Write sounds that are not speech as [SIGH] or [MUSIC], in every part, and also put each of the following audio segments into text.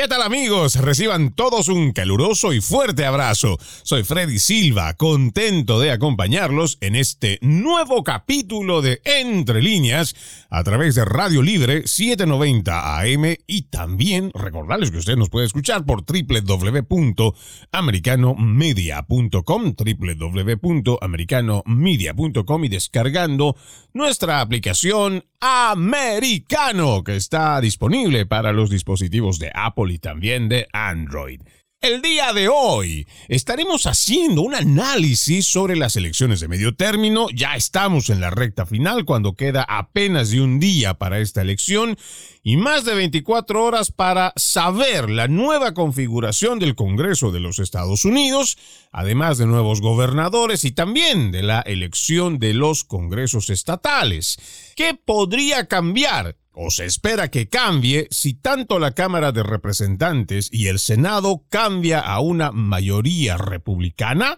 ¿Qué tal amigos? Reciban todos un caluroso y fuerte abrazo. Soy Freddy Silva, contento de acompañarlos en este nuevo capítulo de Entre líneas a través de Radio Libre 790 AM y también recordarles que usted nos puede escuchar por www.americanomedia.com, y descargando nuestra aplicación Americano que está disponible para los dispositivos de Apple y también de Android. El día de hoy estaremos haciendo un análisis sobre las elecciones de medio término. Ya estamos en la recta final cuando queda apenas de un día para esta elección y más de 24 horas para saber la nueva configuración del Congreso de los Estados Unidos, además de nuevos gobernadores y también de la elección de los congresos estatales. ¿Qué podría cambiar o se espera que cambie si tanto la Cámara de Representantes y el Senado cambia a una mayoría republicana?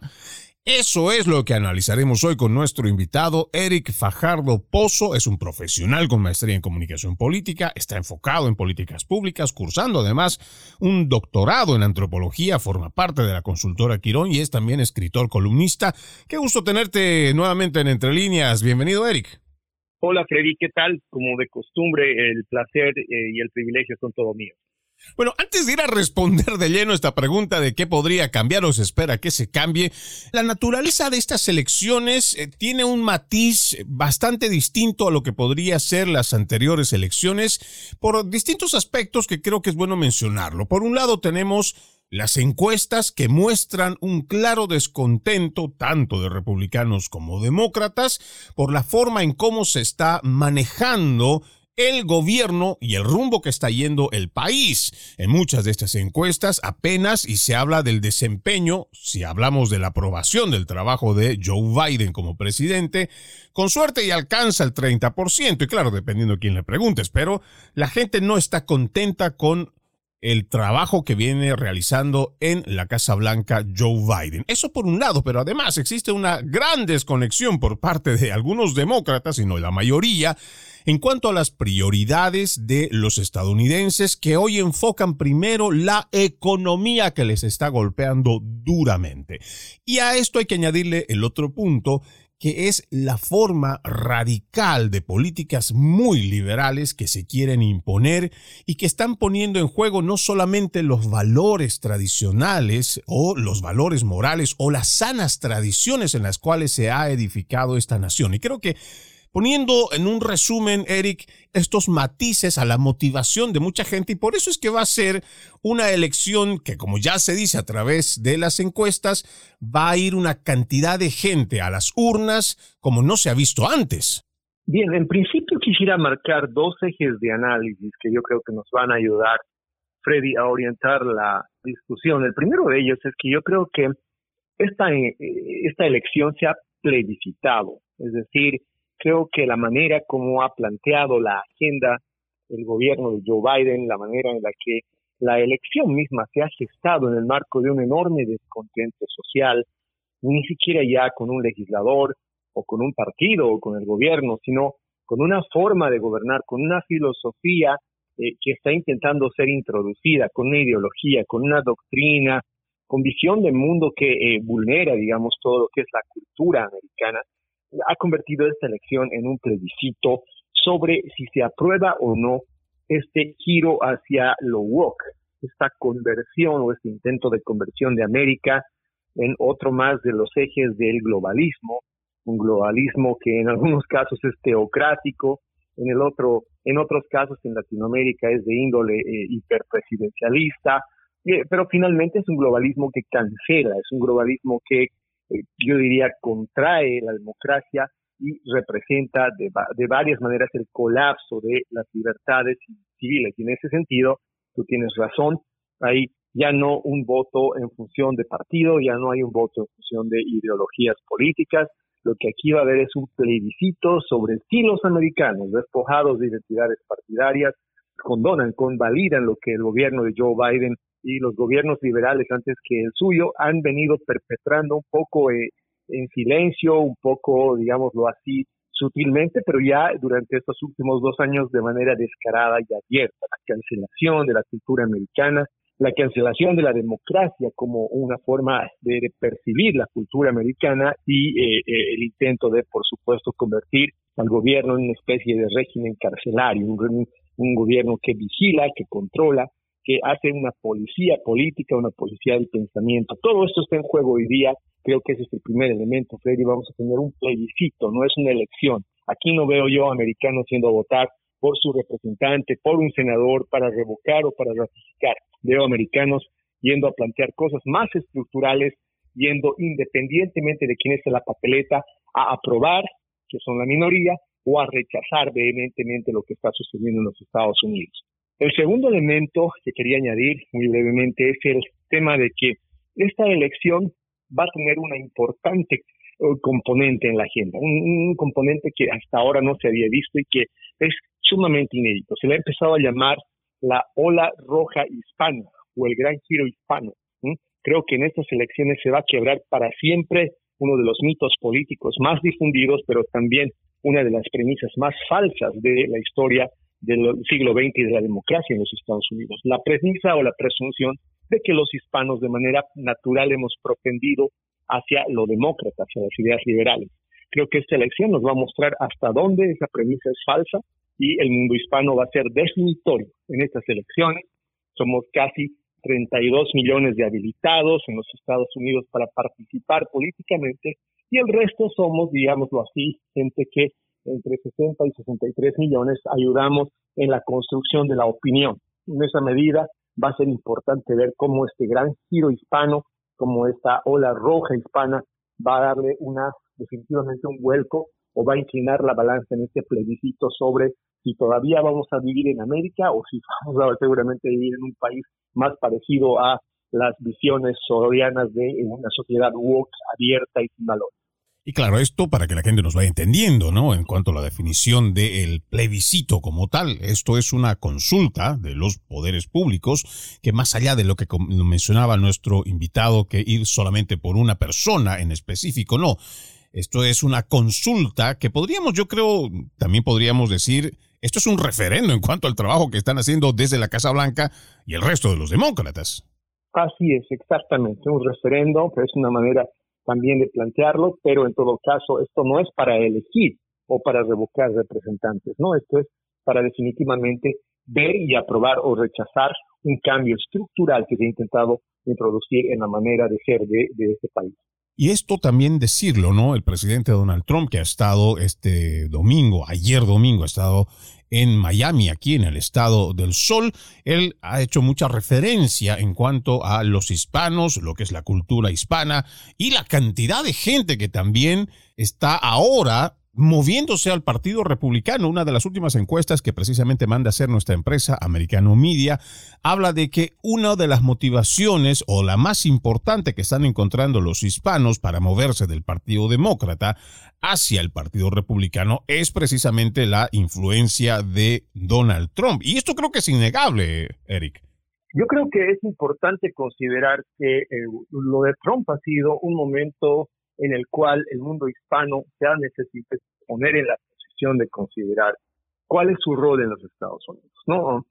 Eso es lo que analizaremos hoy con nuestro invitado Eric Fajardo Pozo. Es un profesional con maestría en comunicación política, está enfocado en políticas públicas, cursando además un doctorado en antropología, forma parte de la consultora Quirón y es también escritor columnista. Qué gusto tenerte nuevamente en Entre Líneas. Bienvenido, Eric. Hola Freddy, ¿qué tal? Como de costumbre, el placer eh, y el privilegio son todo mío. Bueno, antes de ir a responder de lleno esta pregunta de qué podría cambiar o se espera que se cambie, la naturaleza de estas elecciones eh, tiene un matiz bastante distinto a lo que podría ser las anteriores elecciones por distintos aspectos que creo que es bueno mencionarlo. Por un lado tenemos las encuestas que muestran un claro descontento tanto de republicanos como demócratas por la forma en cómo se está manejando el gobierno y el rumbo que está yendo el país. En muchas de estas encuestas apenas y se habla del desempeño, si hablamos de la aprobación del trabajo de Joe Biden como presidente, con suerte y alcanza el 30%, y claro, dependiendo de quién le preguntes, pero la gente no está contenta con el trabajo que viene realizando en la Casa Blanca Joe Biden. Eso por un lado, pero además existe una gran desconexión por parte de algunos demócratas, y no la mayoría, en cuanto a las prioridades de los estadounidenses que hoy enfocan primero la economía que les está golpeando duramente. Y a esto hay que añadirle el otro punto que es la forma radical de políticas muy liberales que se quieren imponer y que están poniendo en juego no solamente los valores tradicionales o los valores morales o las sanas tradiciones en las cuales se ha edificado esta nación. Y creo que poniendo en un resumen, Eric, estos matices a la motivación de mucha gente y por eso es que va a ser una elección que, como ya se dice a través de las encuestas, va a ir una cantidad de gente a las urnas como no se ha visto antes. Bien, en principio quisiera marcar dos ejes de análisis que yo creo que nos van a ayudar, Freddy, a orientar la discusión. El primero de ellos es que yo creo que esta, eh, esta elección se ha plebiscitado, es decir, creo que la manera como ha planteado la agenda el gobierno de Joe Biden, la manera en la que la elección misma se ha gestado en el marco de un enorme descontento social, ni siquiera ya con un legislador o con un partido o con el gobierno, sino con una forma de gobernar, con una filosofía eh, que está intentando ser introducida, con una ideología, con una doctrina, con visión del mundo que eh, vulnera, digamos, todo lo que es la cultura americana ha convertido esta elección en un plebiscito sobre si se aprueba o no este giro hacia lo woke, esta conversión o este intento de conversión de América en otro más de los ejes del globalismo, un globalismo que en algunos casos es teocrático, en el otro, en otros casos en Latinoamérica es de índole eh, hiperpresidencialista, eh, pero finalmente es un globalismo que cancela, es un globalismo que yo diría, contrae la democracia y representa de, de varias maneras el colapso de las libertades civiles. Y en ese sentido, tú tienes razón, hay ya no un voto en función de partido, ya no hay un voto en función de ideologías políticas, lo que aquí va a haber es un plebiscito sobre estilos americanos, despojados de identidades partidarias, condonan, convalidan lo que el gobierno de Joe Biden y los gobiernos liberales antes que el suyo han venido perpetrando un poco eh, en silencio, un poco, digámoslo así, sutilmente, pero ya durante estos últimos dos años de manera descarada y abierta, la cancelación de la cultura americana, la cancelación de la democracia como una forma de, percibir la cultura americana y eh, eh, el intento de, por supuesto, convertir al gobierno en una especie de régimen carcelario, un, un gobierno que vigila, que controla, que hace una policía política, una policía del pensamiento. Todo esto está en juego hoy día. Creo que ese es el primer elemento, Freddy. Vamos a tener un plebiscito, no es una elección. Aquí no veo yo americanos yendo a votar por su representante, por un senador, para revocar o para ratificar. Veo americanos yendo a plantear cosas más estructurales, yendo independientemente de quién es la papeleta, a aprobar, que son la minoría, o a rechazar vehementemente lo que está sucediendo en los Estados Unidos. El segundo elemento que quería añadir muy brevemente es el tema de que esta elección va a tener una importante eh, componente en la agenda, un, componente que hasta ahora no se había visto y que es sumamente inédito. Se le ha empezado a llamar la ola roja hispana o el gran giro hispano. Creo que en estas elecciones se va a quebrar para siempre uno de los mitos políticos más difundidos, pero también una de las premisas más falsas de la historia del siglo XX y de la democracia en los Estados Unidos. La premisa o la presunción de que los hispanos de manera natural hemos propendido hacia lo demócrata, hacia las ideas liberales. Creo que esta elección nos va a mostrar hasta dónde esa premisa es falsa y el mundo hispano va a ser definitorio en estas elecciones. Somos casi 32 millones de habilitados en los Estados Unidos para participar políticamente y el resto somos, digámoslo así, gente que entre 60 y 63 millones ayudamos en la construcción de la opinión. En esa medida va a ser importante ver cómo este gran giro hispano, como esta ola roja hispana, va a darle una definitivamente un vuelco o va a inclinar la balanza en este plebiscito sobre si todavía vamos a vivir en América o si [LAUGHS] vamos a seguramente vivir en un país más parecido a las visiones sorianas de una sociedad woke abierta y sin valores. Y claro, esto para que la gente nos vaya entendiendo, ¿no? En cuanto a la definición del plebiscito como tal, esto es una consulta de los poderes públicos que más allá de lo que mencionaba nuestro invitado, que ir solamente por una persona en específico, no. Esto es una consulta que podríamos, yo creo, también podríamos decir, esto es un referendo en cuanto al trabajo que están haciendo desde la Casa Blanca y el resto de los demócratas. Así es, exactamente, un referendo, que es una manera también de plantearlo, pero en todo caso esto no es para elegir o para revocar representantes, ¿no? Esto es para definitivamente ver y aprobar o rechazar un cambio estructural que se ha intentado introducir en la manera de ser de, de este país. Y esto también decirlo, ¿no? El presidente Donald Trump, que ha estado este domingo, ayer domingo, ha estado en Miami, aquí en el estado del sol, él ha hecho mucha referencia en cuanto a los hispanos, lo que es la cultura hispana y la cantidad de gente que también está ahora moviéndose al Partido Republicano. Una de las últimas encuestas que precisamente manda hacer nuestra empresa Americano Media habla de que una de las motivaciones o la más importante que están encontrando los hispanos para moverse del Partido Demócrata hacia el Partido Republicano es precisamente la influencia de Donald Trump. Y esto creo que es innegable, Eric. Yo creo que es importante considerar que eh, lo de Trump ha sido un momento en el cual el mundo hispano se ha necesitado poner en la posición de considerar cuál es su rol en los Estados Unidos. ¿no?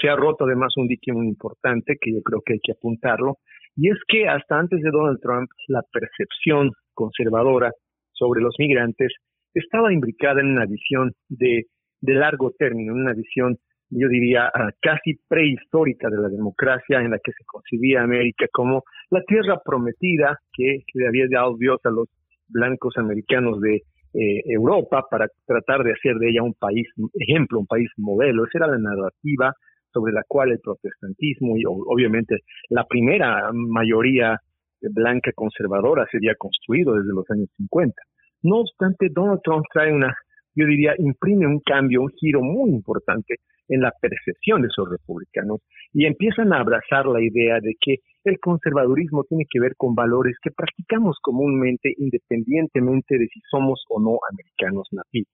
Se ha roto además un dique muy importante que yo creo que hay que apuntarlo, y es que hasta antes de Donald Trump la percepción conservadora sobre los migrantes estaba imbricada en una visión de, de largo término, en una visión yo diría, ah, casi prehistórica de la democracia en la que se concebía América como la tierra prometida que, le había dado Dios a los blancos americanos de eh, Europa para tratar de hacer de ella un país ejemplo, un país modelo. Esa era la narrativa sobre la cual el protestantismo y obviamente la primera mayoría blanca conservadora se había construido desde los años 50. No obstante, Donald Trump trae una, yo diría, imprime un cambio, un giro muy importante en la percepción de esos republicanos y empiezan a abrazar la idea de que el conservadurismo tiene que ver con valores que practicamos comúnmente independientemente de si somos o no americanos nativos.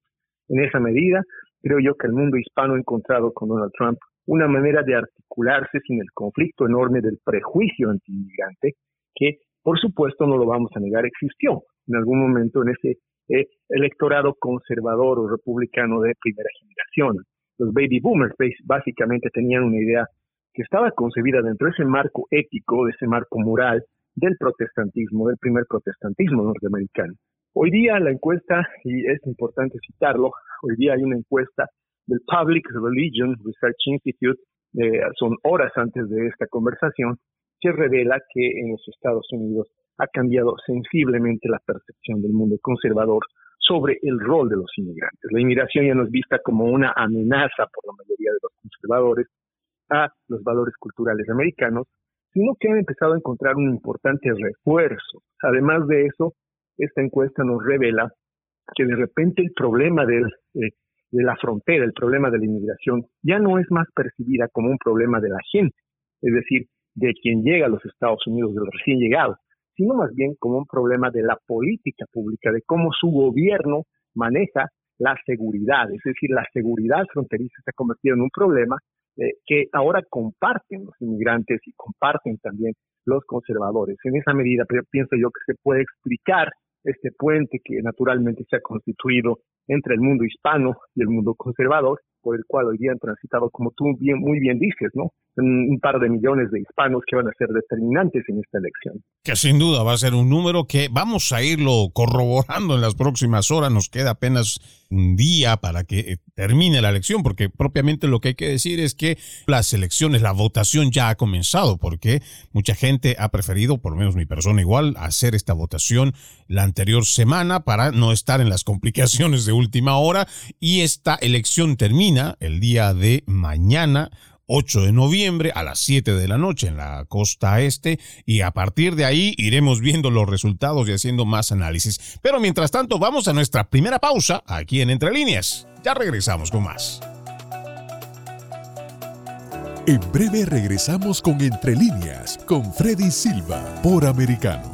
En esa medida, creo yo que el mundo hispano ha encontrado con Donald Trump una manera de articularse sin el conflicto enorme del prejuicio anti-inmigrante, que por supuesto no lo vamos a negar, existió en algún momento en ese eh, electorado conservador o republicano de primera generación. Los baby boomers básicamente tenían una idea que estaba concebida dentro de ese marco ético, de ese marco moral del protestantismo, del primer protestantismo norteamericano. Hoy día la encuesta, y es importante citarlo, hoy día hay una encuesta del Public Religion Research Institute, eh, son horas antes de esta conversación, que revela que en los Estados Unidos ha cambiado sensiblemente la percepción del mundo conservador sobre el rol de los inmigrantes. La inmigración ya no es vista como una amenaza por la mayoría de los conservadores a los valores culturales americanos, sino que han empezado a encontrar un importante refuerzo. Además de eso, esta encuesta nos revela que de repente el problema del, eh, de la frontera, el problema de la inmigración, ya no es más percibida como un problema de la gente, es decir, de quien llega a los Estados Unidos, de los recién llegados, sino más bien como un problema de la política pública, de cómo su gobierno maneja la seguridad, es decir, la seguridad fronteriza se ha convertido en un problema eh, que ahora comparten los inmigrantes y comparten también los conservadores. En esa medida pienso yo que se puede explicar este puente que naturalmente se ha constituido entre el mundo hispano y el mundo conservador, por el cual hoy día han transitado, como tú bien, muy bien dices, ¿no? Un, par de millones de hispanos que van a ser determinantes en esta elección. Que sin duda va a ser un número que vamos a irlo corroborando en las próximas horas. Nos queda apenas un día para que eh, termine la elección, porque propiamente lo que hay que decir es que las elecciones, la votación ya ha comenzado, porque mucha gente ha preferido, por lo menos mi persona igual, hacer esta votación la anterior semana para no estar en las complicaciones de última hora y esta elección termina el día de mañana 8 de noviembre a las 7 de la noche en la costa este y a partir de ahí iremos viendo los resultados y haciendo más análisis. Pero mientras tanto vamos a nuestra primera pausa aquí en Entre Líneas. Ya regresamos con más. En breve regresamos con Entre Líneas con Freddy Silva por Americano.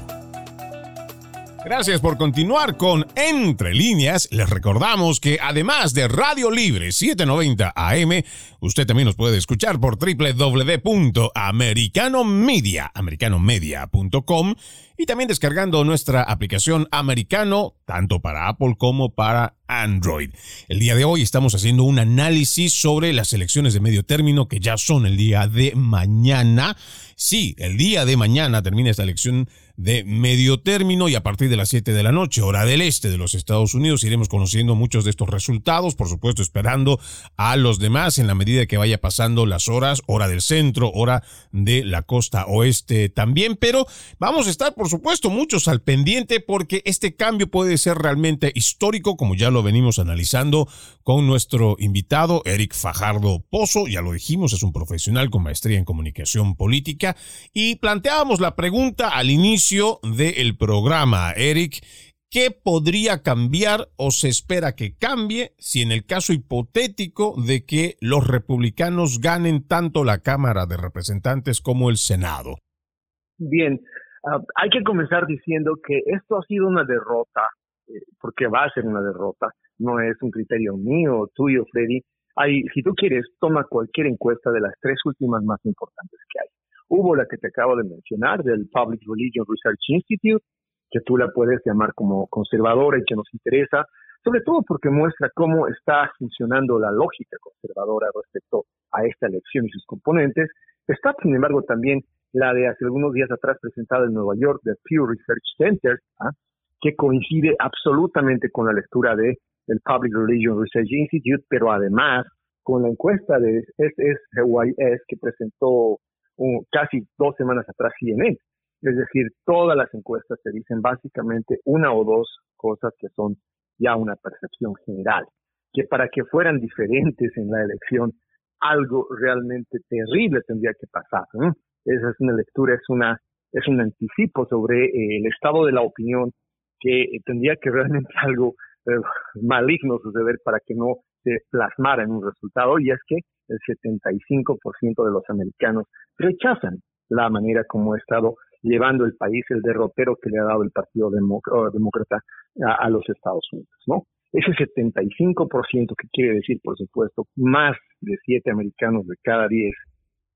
Gracias por continuar con Entre líneas. Les recordamos que además de Radio Libre 790 AM, usted también nos puede escuchar por www.americanomedia.com y también descargando nuestra aplicación Americano, tanto para Apple como para Android. El día de hoy estamos haciendo un análisis sobre las elecciones de medio término que ya son el día de mañana. Sí, el día de mañana termina esta elección de medio término y a partir de las 7 de la noche, hora del este de los Estados Unidos, iremos conociendo muchos de estos resultados, por supuesto esperando a los demás en la medida que vaya pasando las horas, hora del centro, hora de la costa oeste también, pero vamos a estar por supuesto muchos al pendiente porque este cambio puede ser realmente histórico, como ya lo venimos analizando con nuestro invitado Eric Fajardo Pozo, ya lo dijimos, es un profesional con maestría en comunicación política y planteábamos la pregunta al inicio del programa, Eric, ¿Qué podría cambiar o se espera que cambie si en el caso hipotético de que los republicanos ganen tanto la Cámara de Representantes como el Senado? Bien, ah, hay que comenzar diciendo que esto ha sido una derrota, eh, porque va a ser una derrota, no es un criterio mío, tuyo, Freddy. Hay, si tú quieres, toma cualquier encuesta de las tres últimas más importantes que hay. Hubo la que te acabo de mencionar, del Public Religion Research Institute, que tú la puedes llamar como conservadora y que nos interesa, sobre todo porque muestra cómo está funcionando la lógica conservadora respecto a esta elección y sus componentes. Está, sin embargo, también la de hace algunos días atrás presentada en Nueva York de Pew Research Center, ¿ah? que coincide absolutamente con la lectura de el Public Religion Research Institute, pero además con la encuesta de SSYS que presentó casi dos semanas atrás CNN. Es decir, todas las encuestas te dicen básicamente una o dos cosas que son ya una percepción general, que para que fueran diferentes en la elección, algo realmente terrible tendría que pasar. Esa es una lectura, es una es un anticipo sobre eh, el estado de la opinión que tendría que realmente [LAUGHS] algo eh, maligno suceder para que no se plasmara en un resultado y es que el 75% de los americanos rechazan la manera como ha estado llevando el país el derrotero que le ha dado el Partido Demócrata a, los Estados Unidos, ¿no? Ese 75% que quiere decir, por supuesto, más de 7 americanos de cada 10,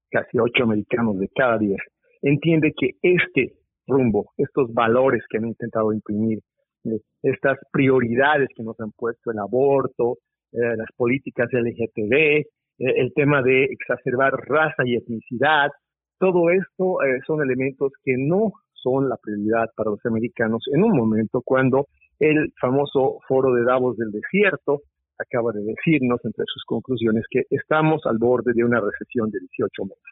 casi 8 americanos de cada 10, entiende que este rumbo, estos valores que han intentado imprimir, eh, estas prioridades que nos han puesto el aborto, eh, las políticas LGTB, el tema de exacerbar raza y etnicidad, todo esto son elementos que no son la prioridad para los americanos en un momento cuando el famoso foro de Davos del desierto acaba de decirnos entre sus conclusiones que estamos al borde de una recesión de 18 meses.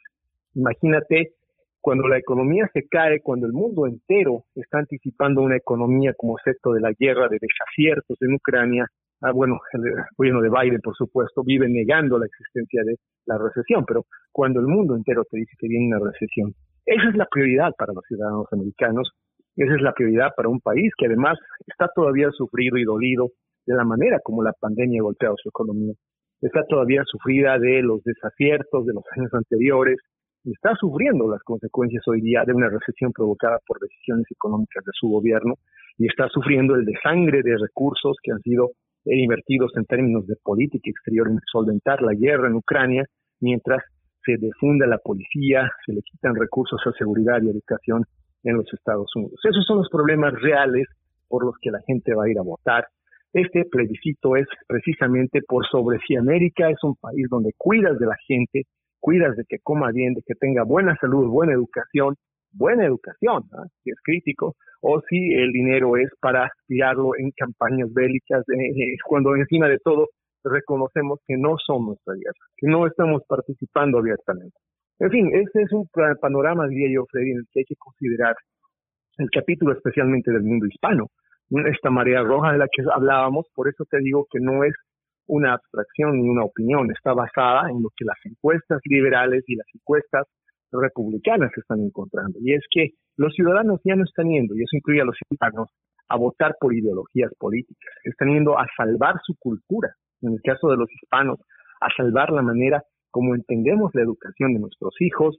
Imagínate cuando la economía se cae, cuando el mundo entero está anticipando una economía como efecto de la guerra de desaciertos en Ucrania, ah, bueno, el gobierno de Biden, por supuesto, vive negando la existencia de la recesión, pero cuando el mundo entero te dice que viene una recesión, esa es la prioridad para los ciudadanos americanos, esa es la prioridad para un país que además está todavía sufrido y dolido de la manera como la pandemia ha golpeado su economía. Está todavía sufrida de los desaciertos de los años anteriores, está sufriendo las consecuencias hoy día de una recesión provocada por decisiones económicas de su gobierno y está sufriendo el desangre de recursos que han sido invertidos en términos de política exterior en solventar la guerra en Ucrania, mientras se defunda la policía, se le quitan recursos a seguridad y educación en los Estados Unidos. Esos son los problemas reales por los que la gente va a ir a votar. Este plebiscito es precisamente por sobre si América es un país donde cuidas de la gente, cuidas de que coma bien, de que tenga buena salud, buena educación, buena educación, si es crítico, o si el dinero es para tirarlo en campañas bélicas, eh, eh, cuando encima de todo reconocemos que no somos nuestra guerra, que no estamos participando abiertamente. En fin, este es un panorama, diría yo, Freddy, en el que hay que considerar el capítulo especialmente del mundo hispano, esta marea roja de la que hablábamos, por eso te digo que no es una abstracción ni una opinión, está basada en lo que las encuestas liberales y las encuestas republicanas están encontrando. Y es que los ciudadanos ya no están yendo, y eso incluye a los ciudadanos, a votar por ideologías políticas, están yendo a salvar su cultura, en el caso de los hispanos, a salvar la manera como entendemos la educación de nuestros hijos,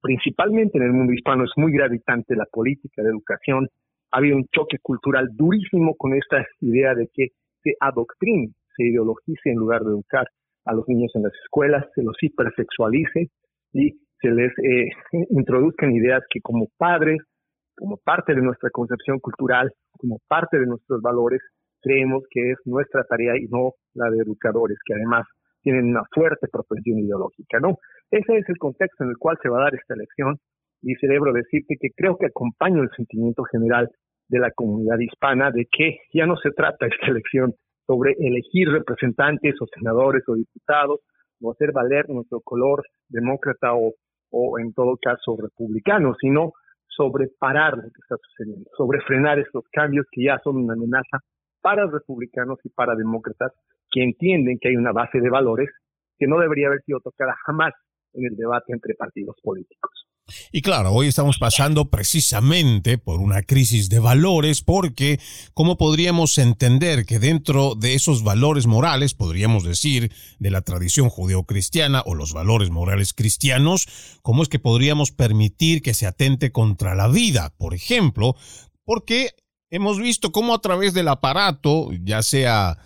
principalmente en el mundo hispano es muy gravitante la política de educación, ha habido un choque cultural durísimo con esta idea de que se adoctrine se ideologice en lugar de educar a los niños en las escuelas, se los hipersexualice. Y se les eh, [LAUGHS] introduzcan ideas que como padres, como parte de nuestra concepción cultural, como parte de nuestros valores, creemos que es nuestra tarea y no la de educadores, que además tienen una fuerte propensión ideológica, ¿no? Ese es el contexto en el cual se va a dar esta elección y celebro decirte que creo que acompaño el sentimiento general de la comunidad hispana de que ya no se trata esta elección sobre elegir representantes o senadores o diputados o hacer valer nuestro color demócrata o, o en todo caso republicano, sino sobre parar lo que está sucediendo, sobre frenar estos cambios que ya son una amenaza para republicanos y para demócratas que entienden que hay una base de valores que no debería haber sido tocada jamás en el debate entre partidos políticos. Y claro, hoy estamos pasando precisamente por una crisis de valores porque ¿cómo podríamos entender que dentro de esos valores morales, podríamos decir, de la tradición judeocristiana o los valores morales cristianos, cómo es que podríamos permitir que se atente contra la vida? Por ejemplo, porque hemos visto cómo a través del aparato, ya sea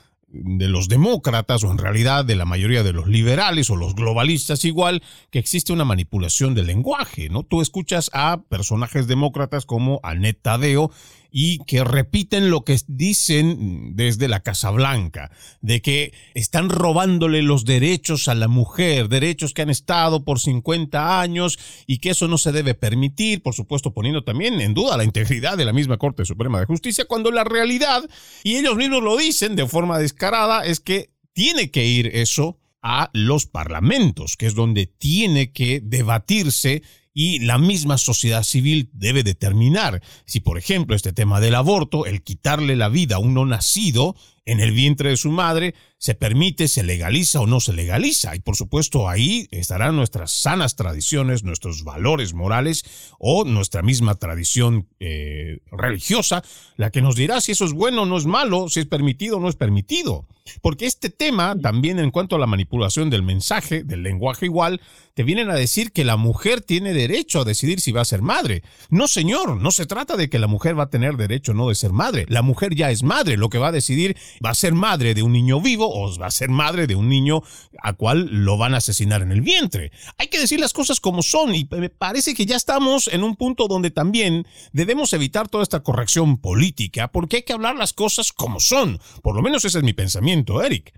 de los demócratas o en realidad de la mayoría de los liberales o los globalistas igual, que existe una manipulación del lenguaje, ¿no? Tú escuchas a personajes demócratas como Annette Tadeo y que repiten lo que dicen desde la Casa Blanca, de que están robándole los derechos a la mujer, derechos que han estado por 50 años y que eso no se debe permitir, por supuesto poniendo también en duda la integridad de la misma Corte Suprema de Justicia, cuando la realidad, y ellos mismos lo dicen de forma descarada, es que tiene que ir eso a los parlamentos, que es donde tiene que debatirse y la misma sociedad civil debe determinar si, por ejemplo, este tema del aborto, el quitarle la vida a un no nacido, en el vientre de su madre, se permite, se legaliza o no se legaliza. Y por supuesto ahí estarán nuestras sanas tradiciones, nuestros valores morales o nuestra misma tradición eh, religiosa, la que nos dirá si eso es bueno o no es malo, si es permitido o no es permitido. Porque este tema, también en cuanto a la manipulación del mensaje, del lenguaje igual, te vienen a decir que la mujer tiene derecho a decidir si va a ser madre. No, señor, no se trata de que la mujer va a tener derecho o no de ser madre. La mujer ya es madre, lo que va a decidir va a ser madre de un niño vivo o va a ser madre de un niño a cual lo van a asesinar en el vientre. Hay que decir las cosas como son y me parece que ya estamos en un punto donde también debemos evitar toda esta corrección política porque hay que hablar las cosas como son. Por lo menos ese es mi pensamiento, Eric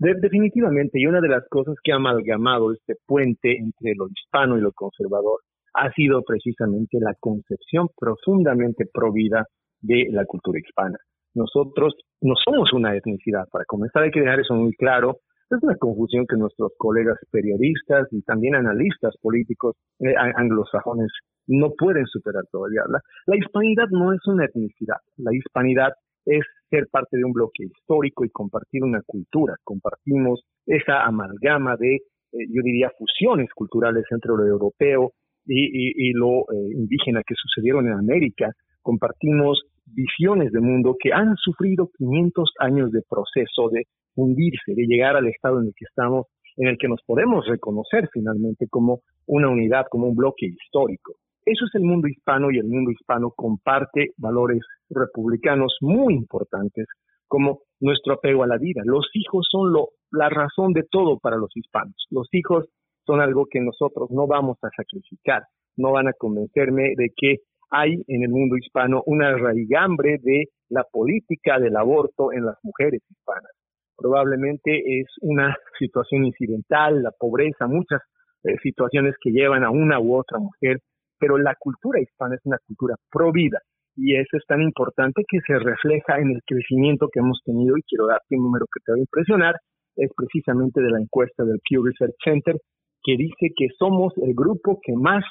definitivamente, y una de las cosas que ha amalgamado este puente entre lo hispano y lo conservador ha sido precisamente la concepción profundamente provida de la cultura hispana. Nosotros no somos una etnicidad, para comenzar hay que dejar eso muy claro. Es una confusión que nuestros colegas periodistas y también analistas políticos eh, anglosajones no pueden superar todavía. la hispanidad no es una etnicidad, la hispanidad es ser parte de un bloque histórico y compartir una cultura. Compartimos esa amalgama de, eh, yo diría, fusiones culturales entre lo europeo y, lo eh, indígena que sucedieron en América. Compartimos visiones de mundo que han sufrido 500 años de proceso de hundirse, de llegar al estado en el que estamos, en el que nos podemos reconocer finalmente como una unidad, como un bloque histórico. Eso es el mundo hispano y el mundo hispano comparte valores republicanos muy importantes como nuestro apego a la vida. Los hijos son lo, la razón de todo para los hispanos. Los hijos son algo que nosotros no vamos a sacrificar. No van a convencerme de que hay en el mundo hispano una raigambre de la política del aborto en las mujeres hispanas. Probablemente es una situación incidental, la pobreza, muchas eh, situaciones que llevan a una u otra mujer pero la cultura hispana es una cultura pro vida y eso es tan importante que se refleja en el crecimiento que hemos tenido y quiero darte un número que te va a impresionar, es precisamente de la encuesta del Pew Research Center que dice que somos el grupo que más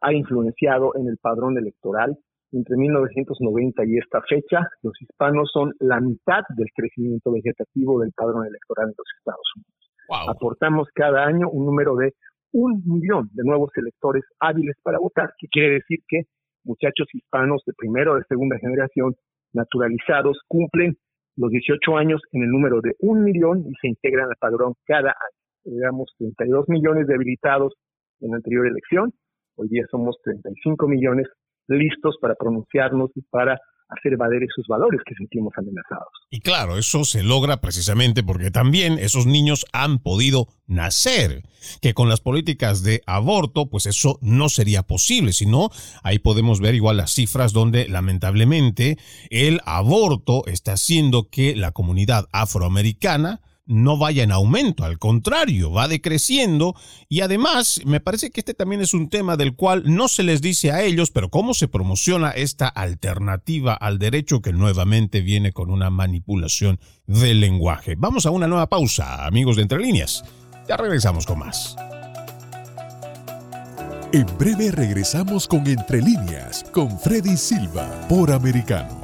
ha influenciado en el padrón electoral. Entre 1990 y esta fecha, los hispanos son la mitad del crecimiento vegetativo del padrón electoral en los Estados Unidos. Aportamos cada año un número de un millón de nuevos electores hábiles para votar, que quiere decir que muchachos hispanos de primera o de segunda generación naturalizados cumplen los 18 años en el número de un millón y se integran al padrón cada año. Digamos 32 millones de habilitados en la anterior elección, hoy día somos 35 millones listos para pronunciarnos y para hacer valer esos valores que sentimos amenazados. Y claro, eso se logra precisamente porque también esos niños han podido nacer, que con las políticas de aborto, pues eso no sería posible, sino ahí podemos ver igual las cifras donde lamentablemente el aborto está haciendo que la comunidad afroamericana no vaya en aumento, al contrario, va decreciendo y además me parece que este también es un tema del cual no se les dice a ellos, pero cómo se promociona esta alternativa al derecho que nuevamente viene con una manipulación del lenguaje. Vamos a una nueva pausa, amigos de Entre Líneas. Ya regresamos con más. En breve regresamos con Entre Líneas, con Freddy Silva, por Americano.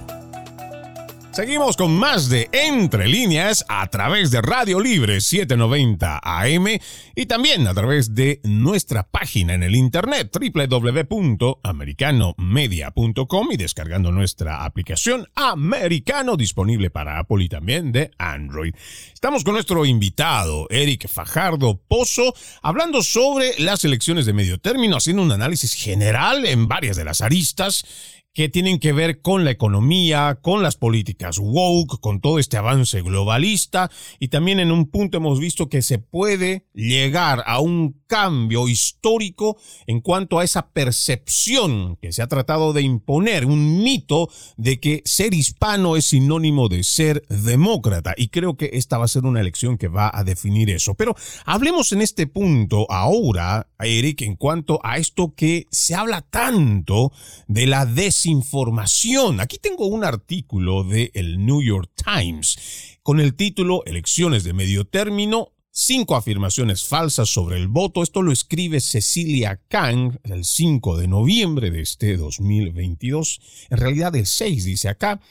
Seguimos con más de Entre líneas a través de Radio Libre 790 AM y también a través de nuestra página en el internet www.americanomedia.com y descargando nuestra aplicación Americano disponible para Apple y también de Android. Estamos con nuestro invitado Eric Fajardo Pozo hablando sobre las elecciones de medio término, haciendo un análisis general en varias de las aristas que tienen que ver con la economía, con las políticas woke, con todo este avance globalista y también en un punto hemos visto que se puede llegar a un cambio histórico en cuanto a esa percepción que se ha tratado de imponer, un mito de que ser hispano es sinónimo de ser demócrata y creo que esta va a ser una elección que va a definir eso. Pero hablemos en este punto ahora, Eric, en cuanto a esto que se habla tanto de la des información. Aquí tengo un artículo de el New York Times con el título Elecciones de medio término cinco afirmaciones falsas sobre el voto. Esto lo escribe Cecilia Kang el 5 de noviembre de este 2022. En realidad el 6 dice acá.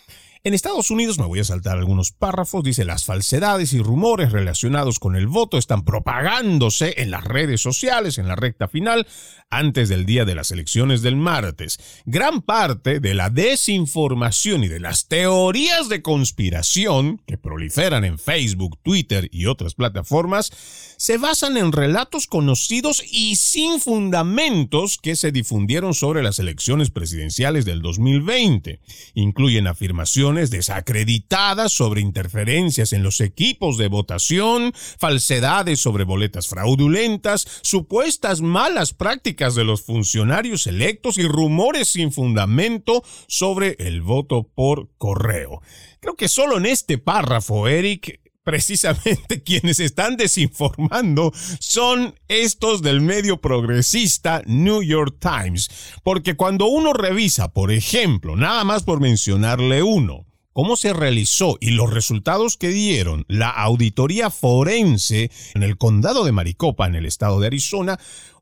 En Estados Unidos, me voy a saltar algunos párrafos, dice las falsedades y rumores relacionados con el voto están propagándose en las redes sociales en la recta final antes del día de las elecciones del martes. Gran parte de la desinformación y de las teorías de conspiración que proliferan en Facebook, Twitter y otras plataformas se basan en relatos conocidos y sin fundamentos que se difundieron sobre las elecciones presidenciales del 2020. Incluyen afirmaciones desacreditadas sobre interferencias en los equipos de votación, falsedades sobre boletas fraudulentas, supuestas malas prácticas de los funcionarios electos y rumores sin fundamento sobre el voto por correo. Creo que solo en este párrafo, Eric, precisamente [LAUGHS] quienes están desinformando son estos del medio progresista New York Times. Porque cuando uno revisa, por ejemplo, nada más por mencionarle uno, cómo se realizó y los resultados que dieron la auditoría forense en el condado de Maricopa, en el estado de Arizona,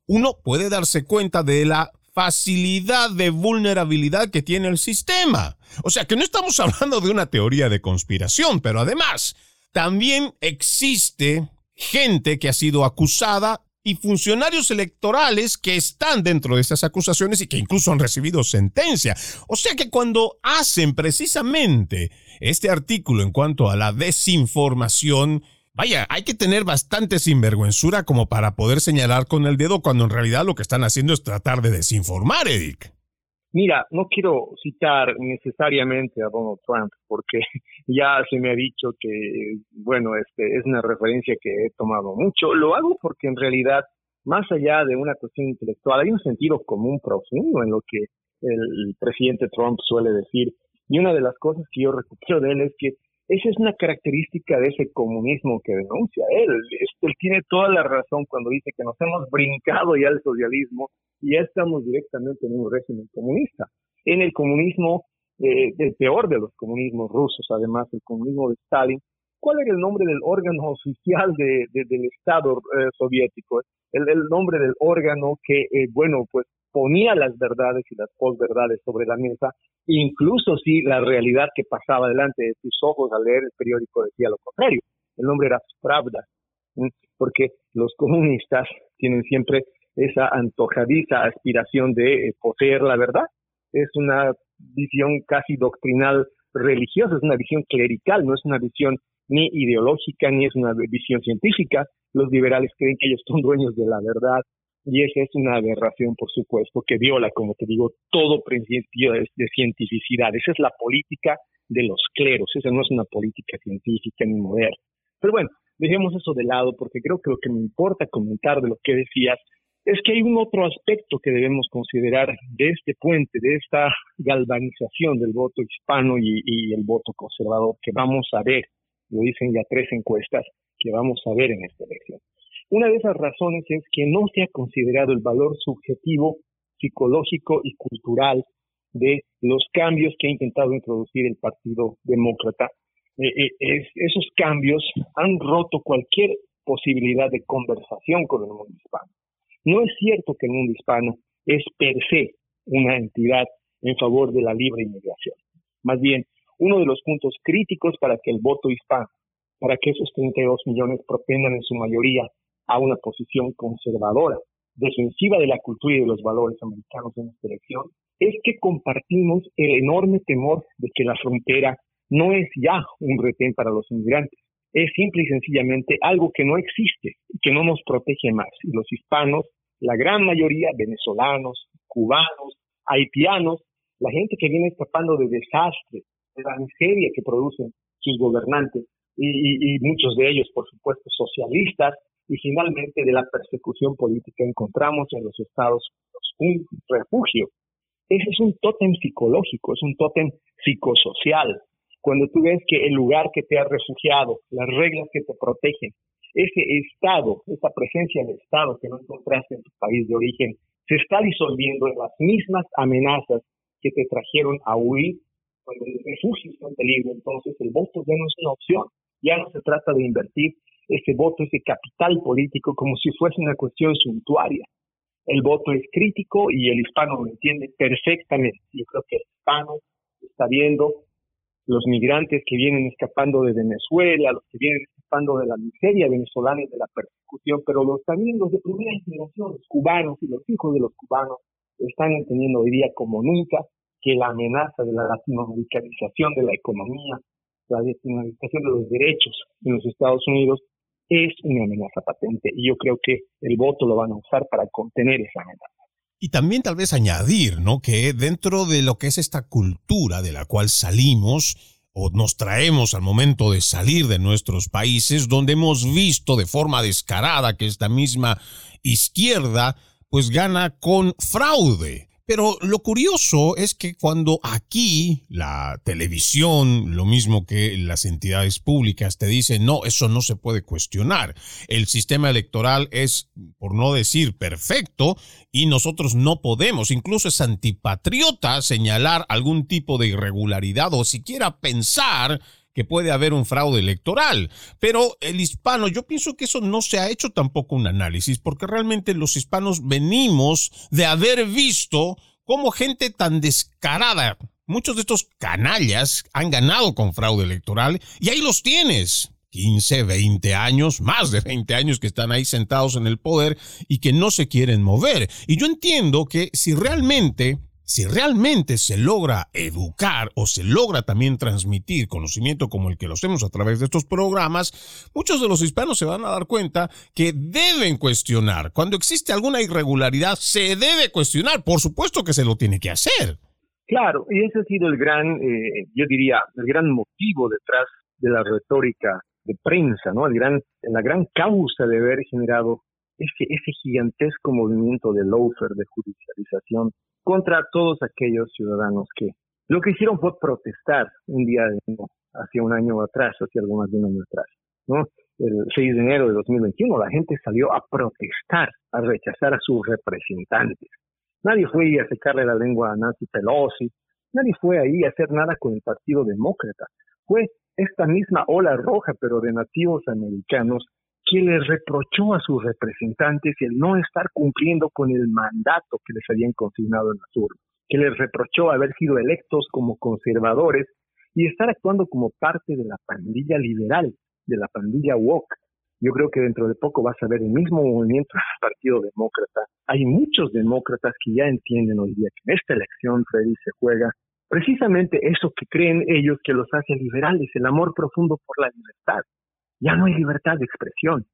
uno puede darse cuenta de la facilidad de vulnerabilidad que tiene el sistema. O sea que no estamos [LAUGHS] hablando de una teoría de conspiración, pero además también existe gente que ha sido acusada y funcionarios electorales que están dentro de estas acusaciones y que incluso han recibido sentencia. O sea que cuando hacen precisamente este artículo en cuanto a la desinformación, vaya, hay que tener bastante sinvergüenzura como para poder señalar con el dedo cuando en realidad lo que están haciendo es tratar de desinformar, Eric. Mira, no quiero citar necesariamente a Donald Trump porque [LAUGHS] ya se me ha dicho que, bueno, este es una referencia que he tomado mucho. Lo hago porque en realidad, más allá de una cuestión intelectual, hay un sentido común profundo en lo que el presidente Trump suele decir. Y una de las cosas que yo recupero de él es que esa es una característica de ese comunismo que denuncia él. Él tiene toda la razón cuando dice que nos hemos brincado ya al socialismo y ya estamos directamente en un régimen comunista. En el comunismo, eh, el peor de los comunismos rusos, además, el comunismo de Stalin, ¿cuál era el nombre del órgano [LAUGHS] oficial de, del Estado eh, soviético? El, nombre del órgano que, eh, bueno, pues ponía las verdades y las posverdades sobre la mesa, incluso si la realidad que pasaba delante de sus ojos al leer el periódico decía lo contrario. El nombre era Pravda, porque los comunistas tienen siempre esa antojadiza aspiración de eh, poseer la verdad. Es una visión casi doctrinal religiosa, es una visión clerical, no es una visión ni ideológica ni es una visión científica. Los liberales creen que ellos son dueños de la verdad y esa es una aberración, por supuesto, que viola, como te digo, todo principio de, de cientificidad. Esa es la política de los cleros, esa no es una política científica ni moderna. Pero bueno, dejemos eso de lado porque creo que lo que me importa comentar de lo que decías es que hay un otro aspecto que debemos considerar de este puente, de esta galvanización del voto hispano y, el voto conservador que vamos a ver, lo dicen ya tres encuestas, que vamos a ver en esta elección. Una de esas razones es que no se ha considerado el valor subjetivo, psicológico y cultural de los cambios que ha intentado introducir el Partido Demócrata. Eh, eh, esos cambios han roto cualquier posibilidad de conversación con el mundo hispano. No es cierto que el mundo hispano es per se una entidad en favor de la libre inmigración. Más bien, uno de los puntos críticos para que el voto hispano, para que esos 32 millones propendan en su mayoría a una posición conservadora, defensiva de la cultura y de los valores americanos en esta elección, es que compartimos el enorme temor de que la frontera no es ya un retén para los inmigrantes, es simple y sencillamente algo que no existe y que no nos protege más. Y los hispanos la gran mayoría venezolanos, cubanos, haitianos, la gente que viene escapando de desastres, de la miseria que producen sus gobernantes, y, muchos de ellos, por supuesto, socialistas, y finalmente de la persecución política encontramos en los Estados Unidos un refugio. Ese es un tótem psicológico, es un tótem psicosocial. Cuando tú ves que el lugar que te ha refugiado, las reglas que te protegen, ese Estado, esa presencia del Estado que no encontraste en tu país de origen, se está disolviendo en las mismas amenazas que te trajeron a huir cuando el refugio está en peligro. Entonces el voto ya no es una opción, ya no se trata de invertir ese voto, ese capital político, como si fuese una cuestión suntuaria. El voto es crítico y el hispano lo entiende perfectamente. Yo creo que el hispano está viendo los migrantes que vienen escapando de Venezuela, los que vienen escapando de la miseria venezolana y de la persecución, pero los también los de primera generación, los cubanos y los hijos de los cubanos, están entendiendo hoy día como nunca que la amenaza de la latinoamericanización de la economía, la latinoamericación de los derechos en los Estados Unidos es una amenaza patente y yo creo que el voto lo van a usar para contener esa amenaza. Y también tal vez añadir, ¿no? Que dentro de lo que es esta cultura de la cual salimos o nos traemos al momento de salir de nuestros países, donde hemos visto de forma descarada que esta misma izquierda pues gana con fraude. Pero lo curioso es que cuando aquí la televisión, lo mismo que las entidades públicas, te dicen, no, eso no se puede cuestionar. El sistema electoral es, por no decir perfecto, y nosotros no podemos, incluso es antipatriota señalar algún tipo de irregularidad o siquiera pensar que puede haber un fraude electoral. Pero el hispano, yo pienso que eso no se ha hecho tampoco un análisis, porque realmente los hispanos venimos de haber visto cómo gente tan descarada, muchos de estos canallas han ganado con fraude electoral y ahí los tienes. 15, 20 años, más de 20 años que están ahí sentados en el poder y que no se quieren mover. Y yo entiendo que si realmente si realmente se logra educar o se logra también transmitir conocimiento como el que lo hacemos a través de estos programas, muchos de los hispanos se van a dar cuenta que deben cuestionar. Cuando existe alguna irregularidad, se debe cuestionar. Por supuesto que se lo tiene que hacer. Claro, y ese ha sido el gran, eh, yo diría, el gran motivo detrás de la retórica de prensa, ¿no? El gran, la gran causa de haber generado ese, ese gigantesco movimiento de lawfare, de judicialización contra todos aquellos ciudadanos que lo que hicieron fue protestar un día de hace un año atrás, hace algo más de un año atrás, ¿no? El 6 de enero de 2021 la gente salió a protestar, a rechazar a sus representantes. Nadie fue a secarle la lengua a Nancy Pelosi, nadie fue ahí a hacer nada con el Partido Demócrata. Fue esta misma ola roja, pero de nativos americanos, que les reprochó a sus representantes el no estar cumpliendo con el mandato que les habían consignado en las urnas, que les reprochó haber sido electos como conservadores y estar actuando como parte de la pandilla liberal, de la pandilla woke. Yo creo que dentro de poco vas a ver el mismo movimiento del Partido Demócrata. Hay muchos demócratas que ya entienden hoy día que en esta elección, Freddy, se juega precisamente eso que creen ellos que los hace liberales, el amor profundo por la libertad ya no hay libertad de expresión,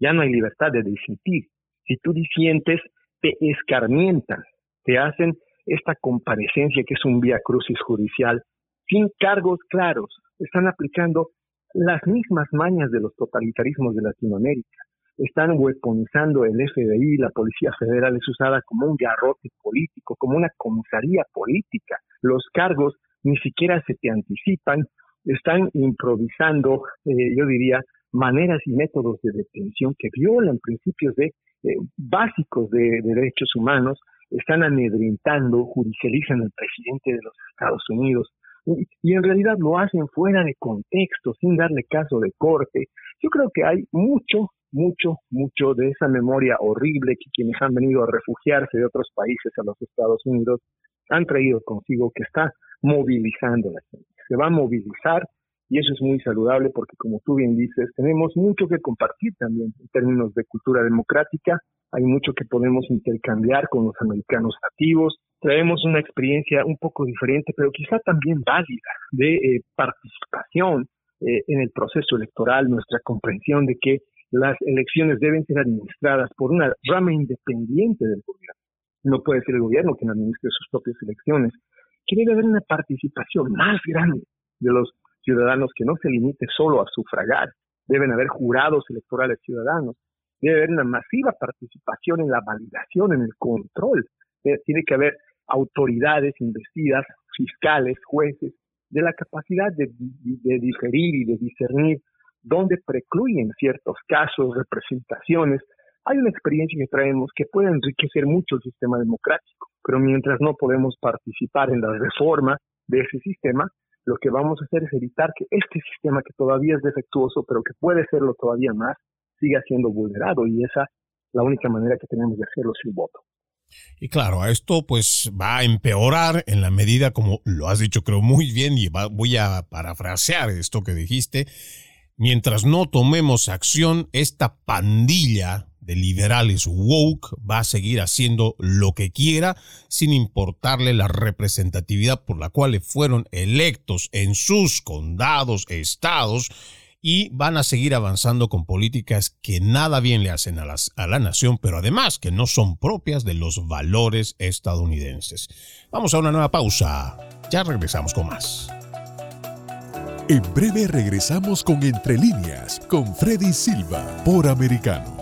ya no hay libertad de disentir. Si tú disientes, te escarmientan, te hacen esta comparecencia que es un vía crucis judicial sin cargos claros. Están aplicando las mismas mañas de los totalitarismos de Latinoamérica. Están weaponizando el FBI, la Policía Federal es usada como un garrote político, como una comisaría política. Los cargos ni siquiera se te anticipan, están improvisando, eh, yo diría, maneras y métodos de detención que violan principios de, eh, básicos de, derechos humanos, están amedrentando, judicializan al presidente de los Estados Unidos y, en realidad lo hacen fuera de contexto, sin darle caso de corte. Yo creo que hay mucho, mucho, mucho de esa memoria horrible que quienes han venido a refugiarse de otros países a los Estados Unidos han traído consigo que está movilizando la gente se va a movilizar y eso es muy saludable porque como tú bien dices, tenemos mucho que compartir también en términos de cultura democrática, hay mucho que podemos intercambiar con los americanos nativos, traemos una experiencia un poco diferente, pero quizá también válida de eh, participación eh, en el proceso electoral, nuestra comprensión de que las elecciones deben ser administradas por una rama independiente del gobierno. No puede ser el gobierno quien administre sus propias elecciones que debe haber una participación más grande de los ciudadanos que no se limite solo a sufragar. Deben haber jurados electorales ciudadanos. Debe haber una masiva participación en la validación, en el control. Eh, tiene que haber autoridades investidas, fiscales, jueces, de la capacidad de, de diferir y de discernir dónde precluyen ciertos casos, representaciones, hay una experiencia que traemos que puede enriquecer mucho el sistema democrático, pero mientras no podemos participar en la reforma de ese sistema, lo que vamos a hacer es evitar que este sistema que todavía es defectuoso, pero que puede serlo todavía más, siga siendo vulnerado y esa es la única manera que tenemos de hacerlo sin voto. Y claro, esto pues va a empeorar en la medida como lo has dicho creo muy bien y voy a parafrasear esto que dijiste. Mientras no tomemos acción, esta pandilla de liberales woke va a seguir haciendo lo que quiera sin importarle la representatividad por la cual fueron electos en sus condados, estados, y van a seguir avanzando con políticas que nada bien le hacen a, a la nación, pero además que no son propias de los valores estadounidenses. Vamos a una nueva pausa. Ya regresamos con más. En breve regresamos con Entre líneas con Freddy Silva por Americano.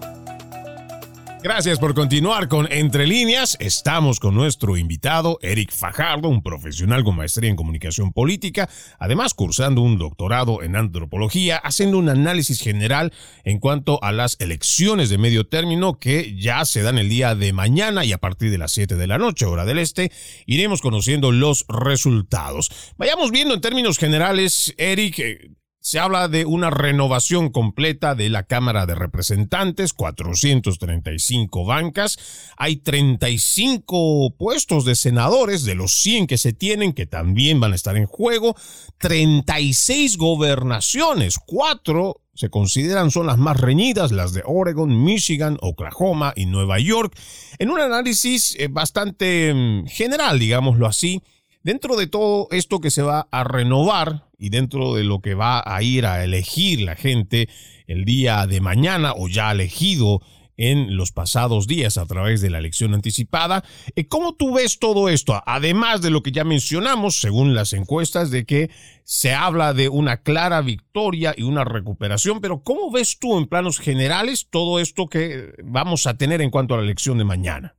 Gracias por continuar con Entre Líneas. Estamos con nuestro invitado, Eric Fajardo, un profesional con maestría en comunicación política, además cursando un doctorado en antropología, haciendo un análisis general en cuanto a las elecciones de medio término que ya se dan el día de mañana y a partir de las 7 de la noche, hora del este, iremos conociendo los resultados. Vayamos viendo en términos generales, Eric, eh, se habla de una renovación completa de la Cámara de Representantes, 435 bancas, hay 35 puestos de senadores de los 100 que se tienen que también van a estar en juego, 36 gobernaciones, 4 se consideran son las más reñidas, las de Oregon, Michigan, Oklahoma y Nueva York, en un análisis eh, bastante mm, general, digámoslo así, Dentro de todo esto que se va a renovar y dentro de lo que va a ir a elegir la gente el día de mañana o ya elegido en los pasados días a través de la elección anticipada. Eh, ¿Cómo tú ves todo esto? Además de lo que ya mencionamos, según las encuestas, de que se habla de una clara victoria y una recuperación, pero ¿cómo ves tú en planos generales todo esto que vamos a tener en cuanto a la elección de mañana?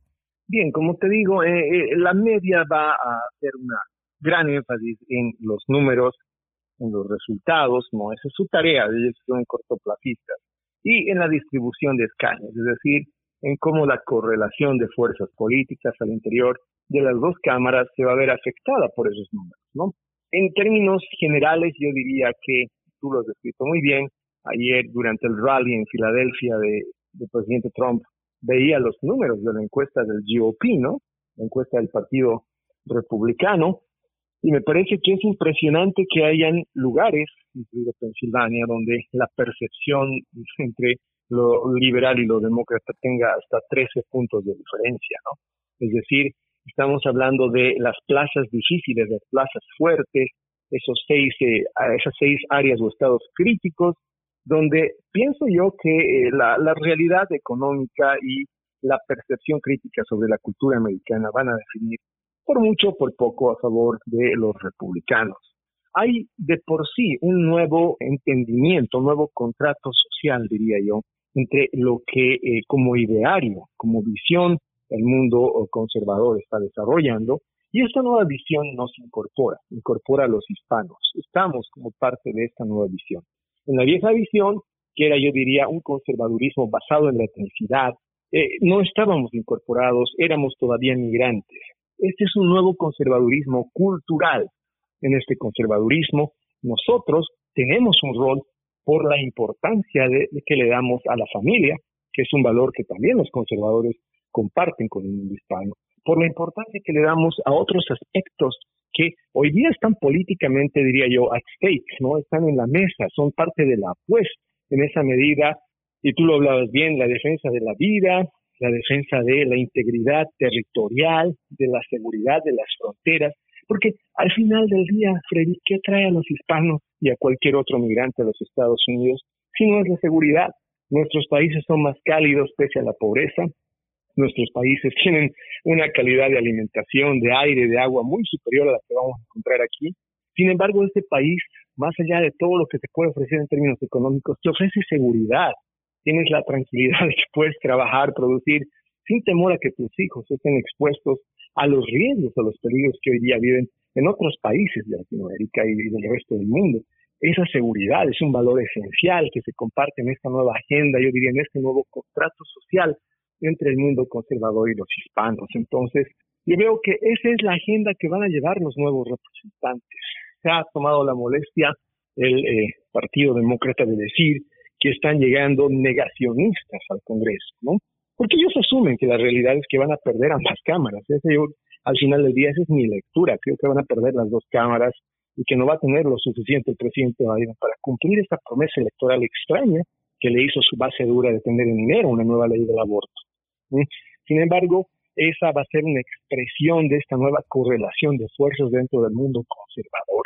Bien, como te digo, eh, eh, la media va a hacer una gran énfasis en los números, en los resultados, no, esa es su tarea, ellos son cortoplacistas, y en la distribución de escaños, es decir, en cómo la correlación de fuerzas políticas al interior de las dos cámaras se va a ver afectada por esos números, ¿no? En términos generales, yo diría que tú lo has descrito muy bien. Ayer, durante el rally en Filadelfia de, del presidente Trump, veía los números de la encuesta del GOP, ¿no? La encuesta del Partido Republicano, y me parece que es impresionante que hayan lugares, incluido Pensilvania, donde la percepción entre lo liberal y lo demócrata tenga hasta 13 puntos de diferencia, ¿no? Es decir, estamos hablando de las plazas difíciles, las plazas fuertes, esos seis, eh, esas seis áreas o estados críticos donde pienso yo que eh, la, la realidad económica y la percepción crítica sobre la cultura americana van a definir por mucho o por poco a favor de los republicanos. Hay de por sí un nuevo entendimiento, un nuevo contrato social, diría yo, entre lo que eh, como ideario, como visión el mundo conservador está desarrollando y esta nueva visión nos incorpora, incorpora a los hispanos. Estamos como parte de esta nueva visión. En la vieja visión, que era yo diría un conservadurismo basado en la etnicidad, eh, no estábamos incorporados, éramos todavía migrantes. Este es un nuevo conservadurismo cultural. En este conservadurismo nosotros tenemos un rol por la importancia que le damos a la familia, que es un valor que también los conservadores comparten con el mundo hispano, por la importancia que le damos a otros aspectos que hoy día están políticamente, diría yo, at stake, ¿no? Están en la mesa, son parte de la apuesta en esa medida, y tú lo hablabas bien, la defensa de la vida, la defensa de la integridad territorial, de la seguridad de las fronteras, porque al final del día, Freddy, ¿qué trae a los hispanos y a cualquier otro migrante a los Estados Unidos si no es la seguridad? Nuestros países son más cálidos pese a la pobreza, nuestros países tienen una calidad de alimentación, de aire, de agua muy superior a la que vamos a encontrar aquí. Sin embargo, este país, más allá de todo lo que te puede ofrecer en términos económicos, te ofrece seguridad. Tienes la tranquilidad [LAUGHS] de que puedes trabajar, producir, sin temor a que tus hijos estén expuestos a los riesgos, a los peligros que hoy día viven en otros países de Latinoamérica y del resto del mundo. esa seguridad es un valor esencial que se comparte en esta nueva agenda, yo diría en este nuevo contrato social entre el mundo conservador y los hispanos. Entonces, yo veo que esa es la agenda que van a llevar los nuevos representantes. Se ha tomado la molestia el eh, Partido Demócrata de decir que están llegando negacionistas al Congreso, ¿no? Porque ellos asumen que la realidad es que van a perder ambas cámaras. Ese yo, al final del día, esa es mi lectura. Creo que van a perder las dos cámaras y que no va a tener lo suficiente el presidente Biden para cumplir esta promesa electoral extraña que le hizo su base dura de tener en enero una nueva ley del aborto. Sin embargo, esa va a ser una expresión de esta nueva correlación de fuerzas dentro del mundo conservador,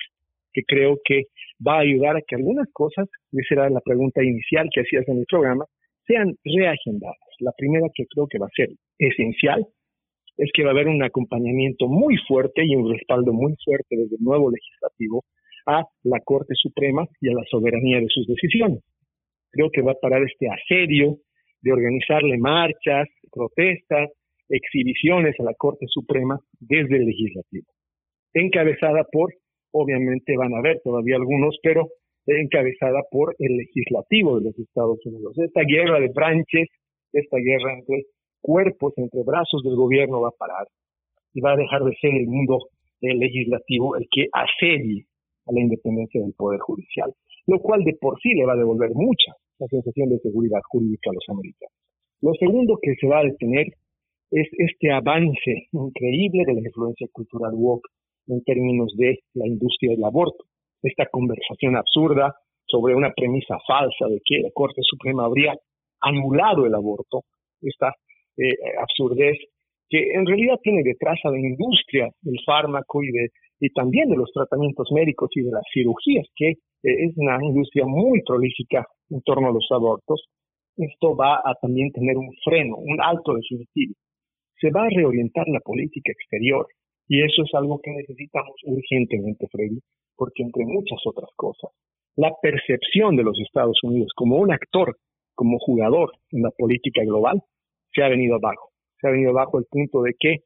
que creo que va a ayudar a que algunas cosas, esa era la pregunta inicial que hacías en el programa, sean reagendadas. La primera que creo que va a ser esencial es que va a haber un acompañamiento muy fuerte y un respaldo muy fuerte desde el nuevo legislativo a la Corte Suprema y a la soberanía de sus decisiones. Creo que va a parar este asedio de organizarle marchas, protestas, exhibiciones a la Corte Suprema desde el legislativo, encabezada por, obviamente van a haber todavía algunos, pero encabezada por el legislativo de los Estados Unidos. Esta guerra de branches, esta guerra entre cuerpos, entre brazos del gobierno va a parar y va a dejar de ser el mundo legislativo el que asedie a la independencia del Poder Judicial, lo cual de por sí le va a devolver mucha la sensación de seguridad jurídica a los americanos. Lo segundo que se va a detener es este avance increíble de la influencia cultural woke en términos de la industria del aborto. Esta conversación absurda sobre una premisa falsa de que la Corte Suprema habría anulado el aborto, esta eh, absurdez que en realidad tiene detrás a la industria del fármaco y, de, y también de los tratamientos médicos y de las cirugías, que eh, es una industria muy prolífica en torno a los abortos. Esto va a también tener un freno, un alto definitivo. Se va a reorientar la política exterior y eso es algo que necesitamos urgentemente, Freddy, porque entre muchas otras cosas, la percepción de los Estados Unidos como un actor, como jugador en la política global, se ha venido abajo. Se ha venido abajo el punto de que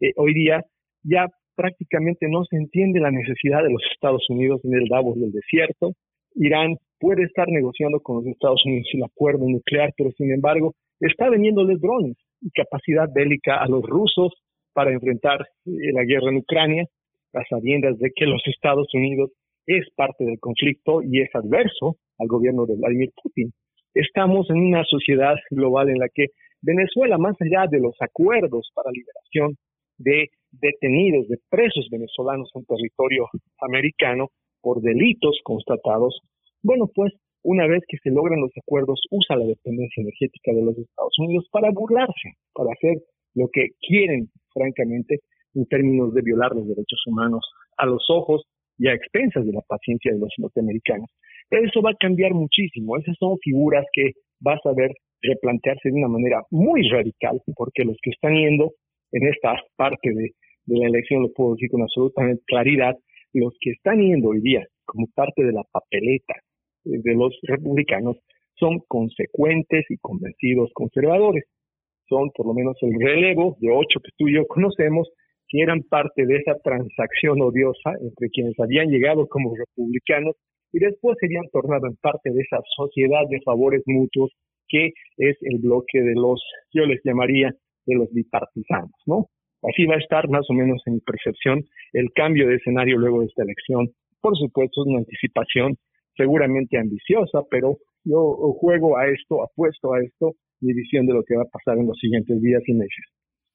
eh, hoy día ya prácticamente no se entiende la necesidad de los Estados Unidos en el Davos del desierto. Irán puede estar negociando con los Estados Unidos el acuerdo nuclear, pero sin embargo está vendiéndoles drones y capacidad bélica a los rusos para enfrentar eh, la guerra en Ucrania, a sabiendas de que los Estados Unidos es parte del conflicto y es adverso al gobierno de Vladimir Putin. Estamos en una sociedad global en la que Venezuela, más allá de los acuerdos para liberación de detenidos, de presos venezolanos en territorio americano por delitos constatados, bueno, pues una vez que se logran los acuerdos, usa la dependencia energética de los Estados Unidos para burlarse, para hacer lo que quieren, francamente, en términos de violar los derechos humanos a los ojos y a expensas de la paciencia de los norteamericanos. Eso va a cambiar muchísimo. Esas son figuras que vas a ver replantearse de una manera muy radical, porque los que están yendo en esta parte de, la elección, lo puedo decir con absoluta claridad, los que están yendo hoy día como parte de la papeleta de los republicanos son consecuentes y convencidos conservadores. Son por lo menos el relevo de ocho que tú y yo conocemos, que eran parte de esa transacción odiosa entre quienes habían llegado como republicanos y después serían tornado en parte de esa sociedad de favores mutuos que es el bloque de los, yo les llamaría, de los bipartisanos, ¿no? Así va a estar más o menos en mi percepción el cambio de escenario luego de esta elección. Por supuesto, es una anticipación seguramente ambiciosa, pero yo juego a esto, apuesto a esto, mi visión de lo que va a pasar en los siguientes días y meses.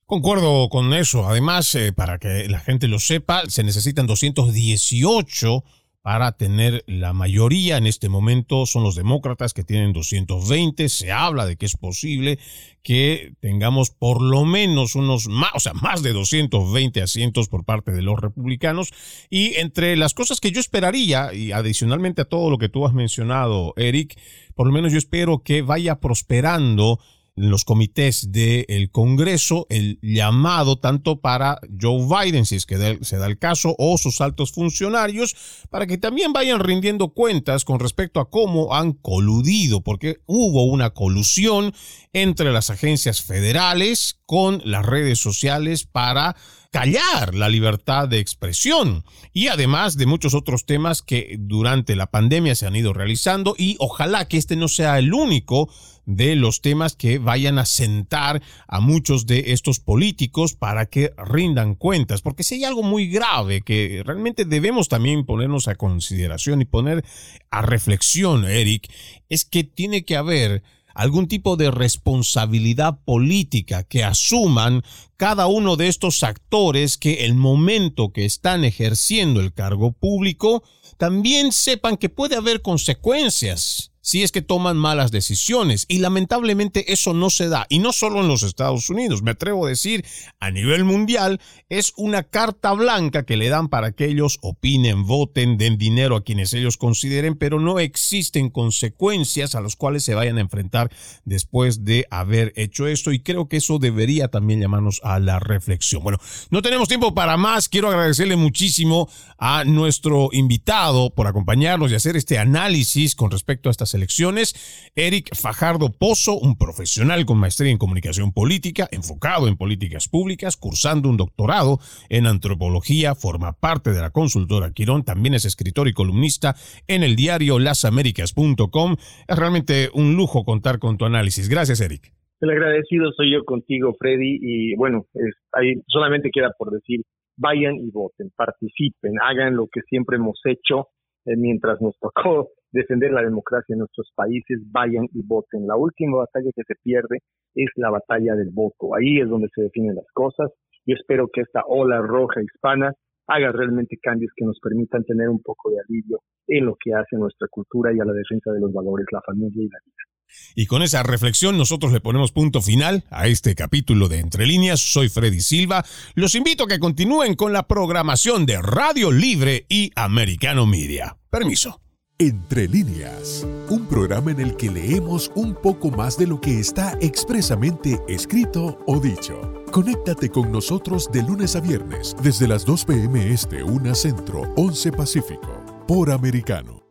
Concuerdo con eso. Además, eh, para que la gente lo sepa, se necesitan 218 para tener la mayoría. En este momento son los demócratas que tienen 220. Se habla de que es posible que tengamos por lo menos unos más, o sea, más de 220 asientos por parte de los republicanos. Y entre las cosas que yo esperaría, y adicionalmente a todo lo que tú has mencionado, Eric, por lo menos yo espero que vaya prosperando los comités del Congreso el llamado tanto para Joe Biden, si es que se da el caso, o sus altos funcionarios, para que también vayan rindiendo cuentas con respecto a cómo han coludido, porque hubo una colusión entre las agencias federales con las redes sociales para acallar la libertad de expresión. Y además de muchos otros temas que durante la pandemia se han ido realizando y ojalá que este no sea el único de los temas que vayan a sentar a muchos de estos políticos para que rindan cuentas, porque si hay algo muy grave que realmente debemos también ponernos a consideración y poner a reflexión, Eric, es que tiene que haber algún tipo de responsabilidad política que asuman cada uno de estos actores que el momento que están ejerciendo el cargo público también sepan que puede haber consecuencias si es que toman malas decisiones. Y lamentablemente eso no se da. Y no solo en los Estados Unidos, me atrevo a decir, a nivel mundial, es una carta blanca que le dan para que ellos opinen, voten, den dinero a quienes ellos consideren, pero no existen consecuencias a las cuales se vayan a enfrentar después de haber hecho esto. Y creo que eso debería también llamarnos a la reflexión. Bueno, no tenemos tiempo para más. Quiero agradecerle muchísimo a nuestro invitado por acompañarnos y hacer este análisis con respecto a estas elecciones. Eric Fajardo Pozo, un profesional con maestría en comunicación política, enfocado en políticas públicas, cursando un doctorado en antropología, forma parte de la consultora Quirón, también es escritor y columnista en el diario lasaméricas.com. Es realmente un lujo contar con tu análisis. Gracias, Eric. El agradecido soy yo contigo, Freddy, y bueno, ahí solamente queda por decir, vayan y voten, participen, hagan lo que siempre hemos hecho eh, mientras nos tocó [LAUGHS] defender la democracia en nuestros países, vayan y voten. La última batalla que se pierde es la batalla del voto. Ahí es donde se definen las cosas. Yo espero que esta ola roja hispana haga realmente cambios que nos permitan tener un poco de alivio en lo que hace nuestra cultura y a la defensa de los valores, la familia y la vida. Y con esa reflexión nosotros le ponemos punto final a este capítulo de Entre Líneas. Soy Freddy Silva. Los invito a que continúen con la programación de Radio Libre y Americano Media. Permiso. Entre líneas, un programa en el que leemos un poco más de lo que está expresamente escrito o dicho. Conéctate con nosotros de lunes a viernes desde las 2 pm este, 1 centro, 11 pacífico, por americano.